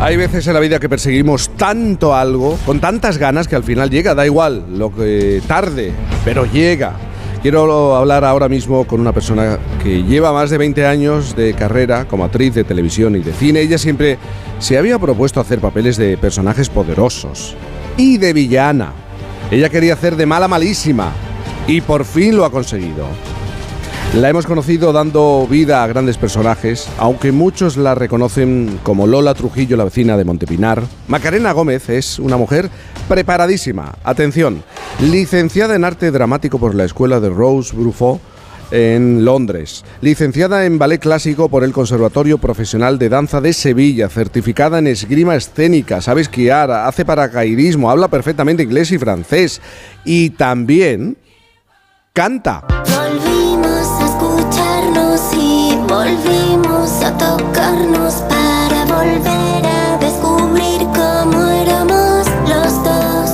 Hay veces en la vida que perseguimos tanto algo, con tantas ganas, que al final llega, da igual, lo que tarde, pero llega. Quiero hablar ahora mismo con una persona que lleva más de 20 años de carrera como actriz de televisión y de cine. Ella siempre se había propuesto hacer papeles de personajes poderosos y de villana. Ella quería hacer de mala malísima y por fin lo ha conseguido. La hemos conocido dando vida a grandes personajes, aunque muchos la reconocen como Lola Trujillo, la vecina de Montepinar. Macarena Gómez es una mujer preparadísima. Atención, licenciada en arte dramático por la escuela de Rose Bruffaut en Londres, licenciada en ballet clásico por el Conservatorio Profesional de Danza de Sevilla, certificada en esgrima escénica, sabe esquiar, hace paracaidismo, habla perfectamente inglés y francés y también canta. Tocarnos para volver a descubrir cómo éramos los dos.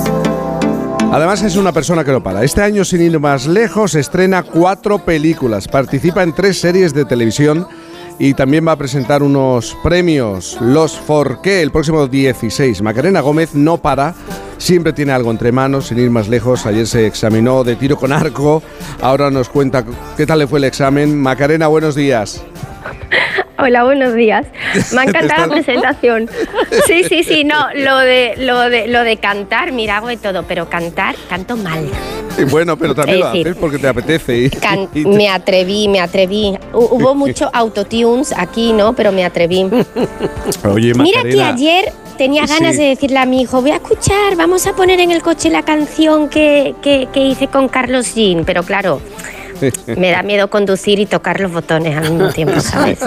Además es una persona que no para. Este año, sin ir más lejos, estrena cuatro películas, participa en tres series de televisión y también va a presentar unos premios, los Forqué, el próximo 16. Macarena Gómez no para, siempre tiene algo entre manos, sin ir más lejos. Ayer se examinó de tiro con arco, ahora nos cuenta qué tal le fue el examen. Macarena, buenos días. Hola, buenos días. Me ha encantado la presentación. Sí, sí, sí, no, lo de, lo de, lo de cantar, mira, hago de todo, pero cantar, canto mal. Y bueno, pero también lo haces porque te apetece. y- Can- y te- me atreví, me atreví. Hu- Hubo mucho autotunes aquí, ¿no? Pero me atreví. Oye, Mira que ayer tenía ganas Sí. de decirle a mi hijo, voy a escuchar, vamos a poner en el coche la canción que, que- que hice con Carlos Jean, pero claro, me da miedo conducir y tocar los botones al mismo tiempo, ¿sabes?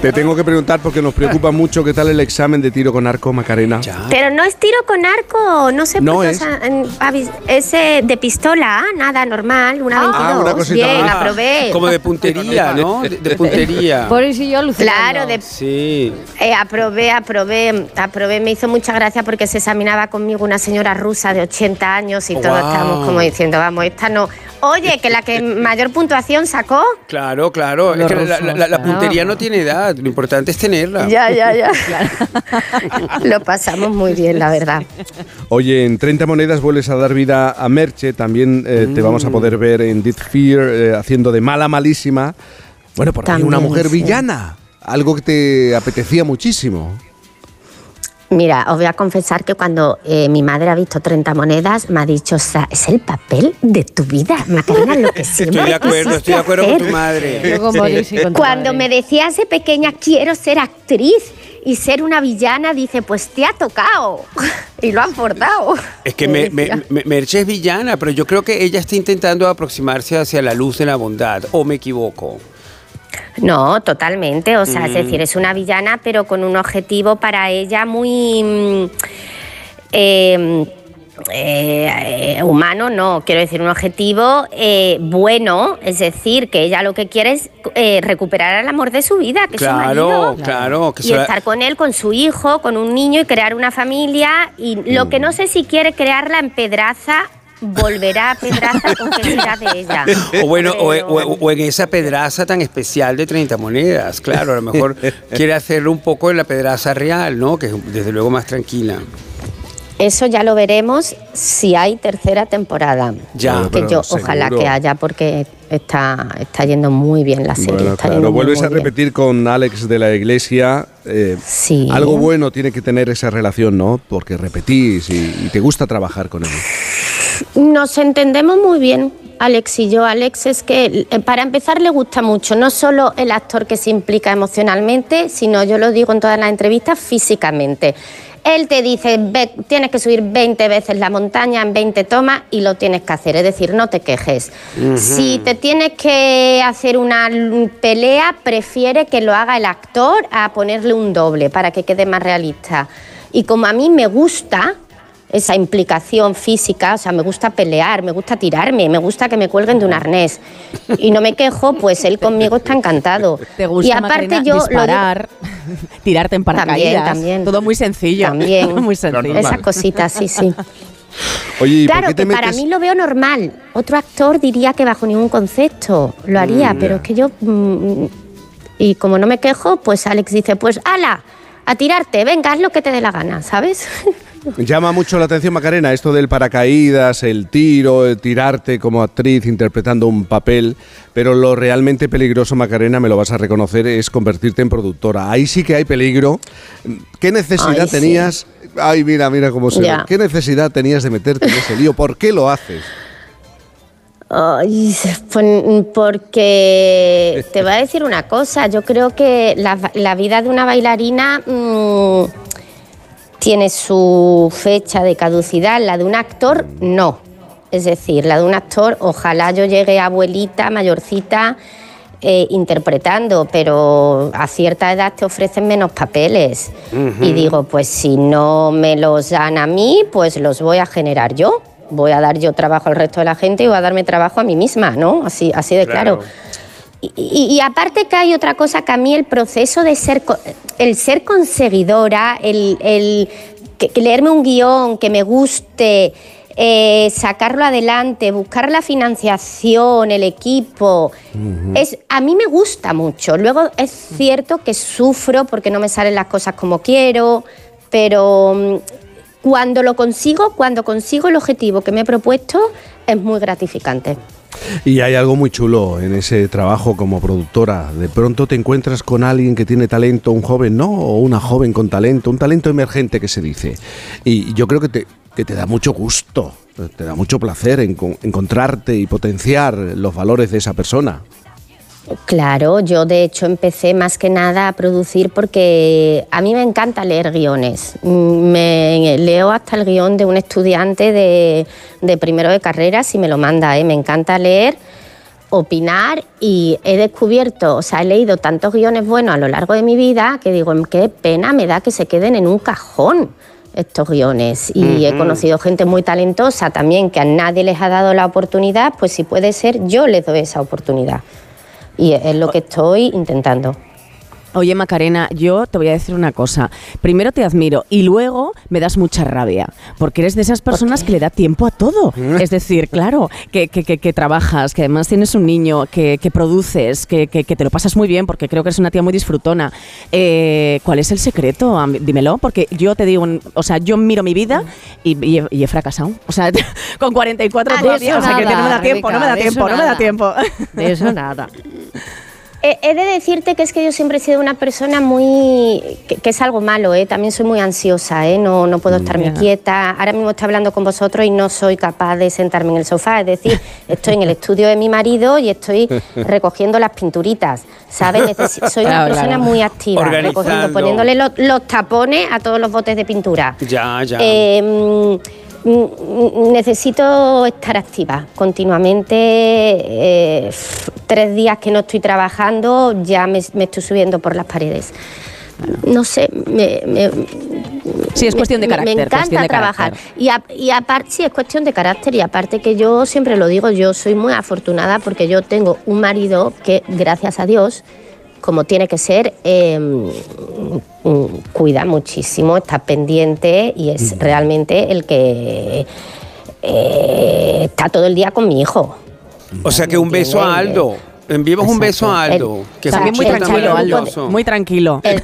te tengo que preguntar porque nos preocupa mucho qué tal el examen de tiro con arco, Macarena. Pero no es tiro con arco, no sé No por qué, es. de pistola, nada normal, una 22. Ah, una cosita Bien, más. aprobé. Como de puntería, ¿no? De, de puntería. Por eso yo alucinando. Claro, de, Sí. eh, aprobé, aprobé, aprobé. Me hizo mucha gracia porque se examinaba conmigo una señora rusa de 80 años y todos Guau. estábamos como diciendo, vamos, esta no. Oye, que la que mayor puntuación sacó. Claro, claro. Los Es que la, la- rusos, la- la claro. puntería no tiene edad. Lo importante es tenerla. Ya, ya, ya. Lo pasamos muy bien, la verdad. Oye, en 30 monedas vuelves a dar vida a Merche. También eh, te vamos a poder ver en Deep Fear eh, haciendo de mala malísima. Bueno, por ahí una mujer sí. villana. Algo que te apetecía muchísimo. Mira, os voy a confesar que cuando eh, mi madre ha visto 30 monedas, me ha dicho, o sea, es el papel de tu vida, Macarena, lo que siempre Estoy de acuerdo, estoy de acuerdo con tu hacer". madre. Morirse con tu Cuando me decías de pequeña, quiero ser actriz y ser una villana, dice, pues te ha tocado. y lo han portado. Es que me, me- me- Merche es villana, pero yo creo que ella está intentando aproximarse hacia la luz de la bondad. ¿O me equivoco? No, totalmente. O sea, es Mm. decir, es una villana, pero con un objetivo para ella muy. mm, eh, eh, humano, no, quiero decir, un objetivo eh, bueno, es decir, que ella lo que quiere es eh, recuperar el amor de su vida, que es su Claro, marido. claro. Que Y estar con él, con su hijo, con un niño y crear una familia. Y lo que no sé si quiere crearla en Pedraza, volverá a Pedraza con qué será de ella. O bueno, o, Pero- o- o en esa pedraza tan especial de 30 monedas, claro, a lo mejor quiere hacerlo un poco en la pedraza real, ¿no? Que es desde luego más tranquila. Eso ya lo veremos si hay tercera temporada. Ya. Que ojalá que haya porque está, está yendo muy bien la serie. Bueno, está claro, yendo muy, vuelves muy a bien. repetir con Alex de la Iglesia. eh, Sí. Algo bueno tiene que tener esa relación, ¿no? Porque repetís y, y te gusta trabajar con él. Nos entendemos muy bien, Alex y yo. Alex es que, eh, para empezar, le gusta mucho, no solo el actor que se implica emocionalmente, sino, yo lo digo en todas las entrevistas, físicamente. Él te dice, "Ve, tienes que subir 20 veces la montaña en 20 tomas y lo tienes que hacer, es decir, no te quejes. Si te tienes que hacer una pelea, prefiere que lo haga el actor a ponerle un doble para que quede más realista. Y como a mí me gusta, esa implicación física, o sea, me gusta pelear, me gusta tirarme, me gusta que me cuelguen de un arnés. Y no me quejo, pues él conmigo está encantado. ¿Te gusta, y aparte Macarena, yo lo digo- disparar, tirarte en paracaídas? también. Todo muy sencillo. También. muy sencillo. esas cositas, sí, sí. Oye, ¿y por Claro, te que para mí lo veo normal. Otro actor diría que bajo ningún concepto lo haría, pero es que yo... mm, y como no me quejo, pues Alex dice, pues ala, a tirarte, venga, haz lo que te dé la gana, ¿sabes? Llama mucho la atención, Macarena, esto del paracaídas, el tiro, el tirarte como actriz interpretando un papel, pero lo realmente peligroso, Macarena, me lo vas a reconocer, es convertirte en productora. Ahí sí que hay peligro. ¿Qué necesidad Ay, sí. tenías? Ay, mira, mira cómo se ve. ¿Qué necesidad tenías de meterte en ese lío? ¿Por qué lo haces? Ay, pues, porque te voy a decir una cosa, yo creo que la, la vida de una bailarina mm, tiene su fecha de caducidad, la de un actor no. Es decir, la de un actor, ojalá yo llegue abuelita, mayorcita, eh, interpretando, pero a cierta edad te ofrecen menos papeles. Y digo, pues si no me los dan a mí, pues los voy a generar yo. Voy a dar yo trabajo al resto de la gente y voy a darme trabajo a mí misma, ¿no? Así, así de claro. Claro. Y, y- y aparte que hay otra cosa que a mí el proceso de ser, el ser conseguidora, el, el que- que leerme un guion que me guste, eh, sacarlo adelante, buscar la financiación, el equipo, es, a mí me gusta mucho. Luego es cierto que sufro porque no me salen las cosas como quiero, pero mm, cuando lo consigo, cuando consigo el objetivo que me he propuesto, es muy gratificante. Y hay algo muy chulo en ese trabajo como productora. De pronto te encuentras con alguien que tiene talento, un joven, ¿no? O una joven con talento, un talento emergente que se dice. Y yo creo que te, que te da mucho gusto, te da mucho placer encon- encontrarte y potenciar los valores de esa persona. Claro, yo de hecho empecé más que nada a producir porque a mí me encanta leer guiones. Mm, Me leo hasta el guion de un estudiante de, de primero de carrera si me lo manda. ¿eh? Me encanta leer, opinar y he descubierto, o sea, he leído tantos guiones buenos a lo largo de mi vida que digo, qué pena me da que se queden en un cajón estos guiones. Y he conocido gente muy talentosa también que a nadie les ha dado la oportunidad, pues si puede ser, yo les doy esa oportunidad. Y es lo que estoy intentando. Oye, Macarena, yo te voy a decir una cosa. Primero te admiro y luego me das mucha rabia, porque eres de esas personas que le da tiempo a todo. Es decir, claro, que, que- que- que trabajas, que además tienes un niño, que, que produces, que, te lo pasas muy bien, porque creo que eres una tía muy disfrutona. Eh, ¿Cuál es el secreto? Dímelo, porque yo te digo, o sea, yo miro mi vida y, y he, y he fracasado. O sea, con 44 Ah, todavía, de o sea, que no me da nada, tiempo, no me da tiempo, no me da tiempo. De eso nada. He, de decirte que es que yo siempre he sido una persona muy... que, que es algo malo, ¿eh? También soy muy ansiosa, ¿eh? No, no puedo estarme Ya. quieta. Ahora mismo estoy hablando con vosotros y no soy capaz de sentarme en el sofá. Es decir, estoy en el estudio de mi marido y estoy recogiendo las pinturitas, ¿sabes? Necesi- soy una persona muy activa, recogiendo, poniéndole lo- los tapones a todos los botes de pintura. Ya, ya. Eh, mm, necesito estar activa continuamente. eh, tres días que no estoy trabajando, ya me, me estoy subiendo por las paredes. No sé, me, me- Sí, es cuestión de carácter. Me encanta de trabajar. carácter. Y, a- y aparte, sí, es cuestión de carácter. Y aparte que yo siempre lo digo, yo soy muy afortunada porque yo tengo un marido que, gracias a Dios, como tiene que ser, eh, mm, cuida muchísimo, está pendiente y es realmente el que eh, está todo el día con mi hijo. o sea que un beso a Aldo. Enviemos un beso a Aldo. El- que También muy tranquilo, Aldo. Muy tranquilo. El-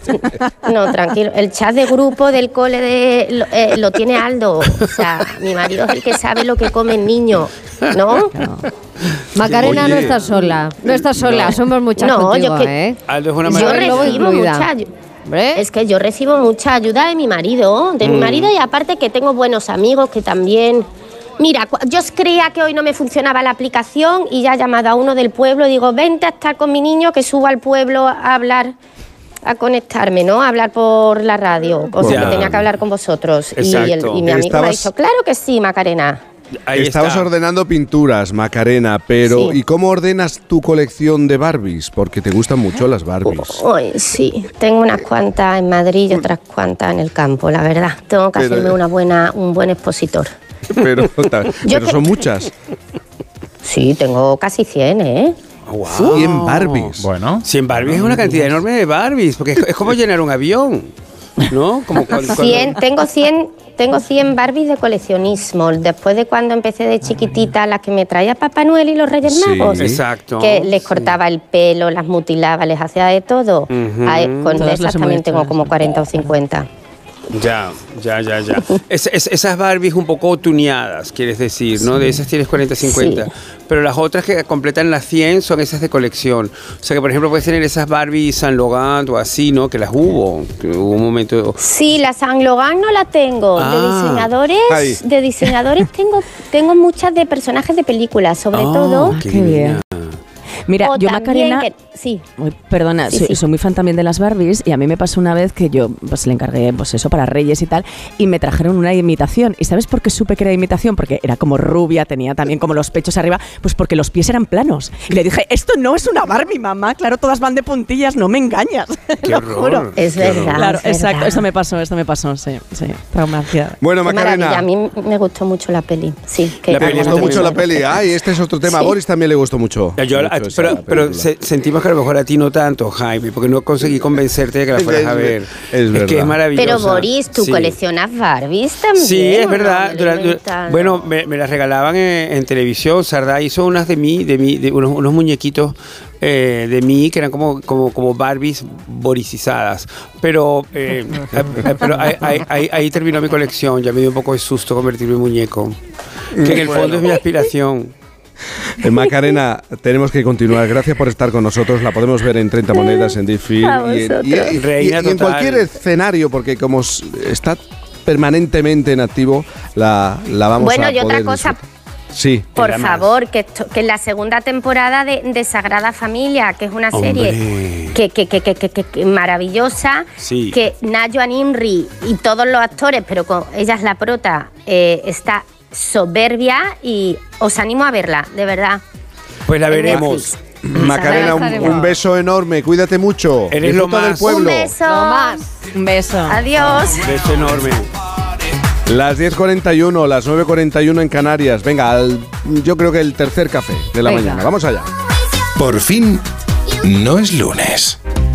no, tranquilo. El chat de grupo del cole de, lo, eh, lo tiene Aldo. O sea, mi marido es el que sabe lo que come el niño, ¿no? Macarena no está sola. No está sola, No. somos muchas No, contigo, yo que- ¿eh? Aldo es una Yo recibo mucha. Es que yo recibo mucha ayuda de mi marido, de mi marido y aparte que tengo buenos amigos que también... Mira, yo creía que hoy no me funcionaba la aplicación y ya he llamado a uno del pueblo y digo, vente a estar con mi niño que subo al pueblo a hablar, a conectarme, ¿no? A hablar por la radio, o sea, que tenía que hablar con vosotros. Y, el- Exacto. y mi amigo me ha dicho, claro que sí, Macarena. Ahí Estabas está. ordenando pinturas, Macarena, pero Sí. ¿y cómo ordenas tu colección de Barbies? Porque te gustan mucho las Barbies. Ay, sí, tengo unas cuantas en Madrid y otras cuantas en el campo, la verdad. Tengo que Pero- hacerme una buena, un buen expositor. Pero, son muchas. Sí, tengo casi 100, ¿eh? Wow. 100 Barbies. Bueno. 100 Barbies es una cantidad enorme de Barbies, porque es, como llenar un avión, ¿no? Como cuando, cuando- 100, tengo 100, tengo 100 Barbies de coleccionismo. Después de cuando empecé de chiquitita, las que me traía Papá Noel y los Reyes Sí. Exacto. Que les cortaba el pelo, las mutilaba, les hacía de todo. Con Todas esas también tengo como sí. 40 o 50. Ya, ya, ya, ya. Es- es- esas Barbies un poco tuneadas, quieres decir, ¿no? De esas tienes 40, 50. Sí. Pero las otras que completan las 100 son esas de colección. O sea que, por ejemplo, puedes tener esas Barbie San Logan o así, ¿no? Que las hubo. Que hubo un momento. Sí, la San Logan no la tengo. Ah. De diseñadores, Ahí. de diseñadores tengo, tengo muchas de personajes de películas, sobre Oh, todo. qué Qué bien. Mira, o yo Macarena... que- sí. Perdona, Sí, soy, sí. soy muy fan también de las Barbies y a mí me pasó una vez que yo pues le encargué pues eso para Reyes y tal y me trajeron una imitación. ¿Y sabes por qué supe que era imitación? Porque era como rubia, tenía también como los pechos arriba, pues porque los pies eran planos. Y le dije, esto no es una Barbie, mamá, claro, todas van de puntillas, no me engañas. Qué Lo horror. juro. Es verdad. Claro, es exacto, verdad. esto me pasó, esto me pasó, sí, sí, traumacia. Bueno. Macarena. A mí me gustó mucho la peli. Sí, que La Me gustó mucho la peli. Ay, este es otro tema. A. Boris también le gustó mucho. Ya, yo- mucho pero pero se- sentimos que a lo mejor a ti no tanto, Jaime, porque no conseguí convencerte de que la Es fueras a ver- es que es maravillosa. Pero Boris, tú Sí. coleccionas Barbies también. Sí, es verdad. Me bueno, me, me las regalaban en, en televisión. Sardá hizo unas de mí, de mí, de unos, unos muñequitos eh, de mí que eran como, como, como Barbies boricizadas. Pero, eh, pero ahí, ahí- ahí- ahí terminó mi colección. Ya me dio un poco de susto convertirme en muñeco. Que en el fondo es mi aspiración. Macarena, tenemos que continuar. Gracias por estar con nosotros. La podemos ver en 30 monedas en Diffie y, en- y- y- en cualquier escenario, porque como está permanentemente en activo, la, la vamos Bueno, a y otra cosa, disfrutar. Sí. Por favor, que, esto- que la segunda temporada de, de Sagrada Familia, que es una serie Hombre. que, que, que, que, que- que- que maravillosa, Sí. que Nayo Imri y todos los actores, pero con ella es la prota, eh, está soberbia y os animo a verla, de verdad. Pues la veremos. Macarena, un, un beso enorme. Cuídate mucho. Eres lo Disfruta del más. pueblo. Un beso. Más. Un beso. Adiós. Beso enorme. Las 10.41, las 9.41 en Canarias. Venga, al- yo creo que el tercer café de la Venga. mañana. Vamos allá. Por fin, no es lunes.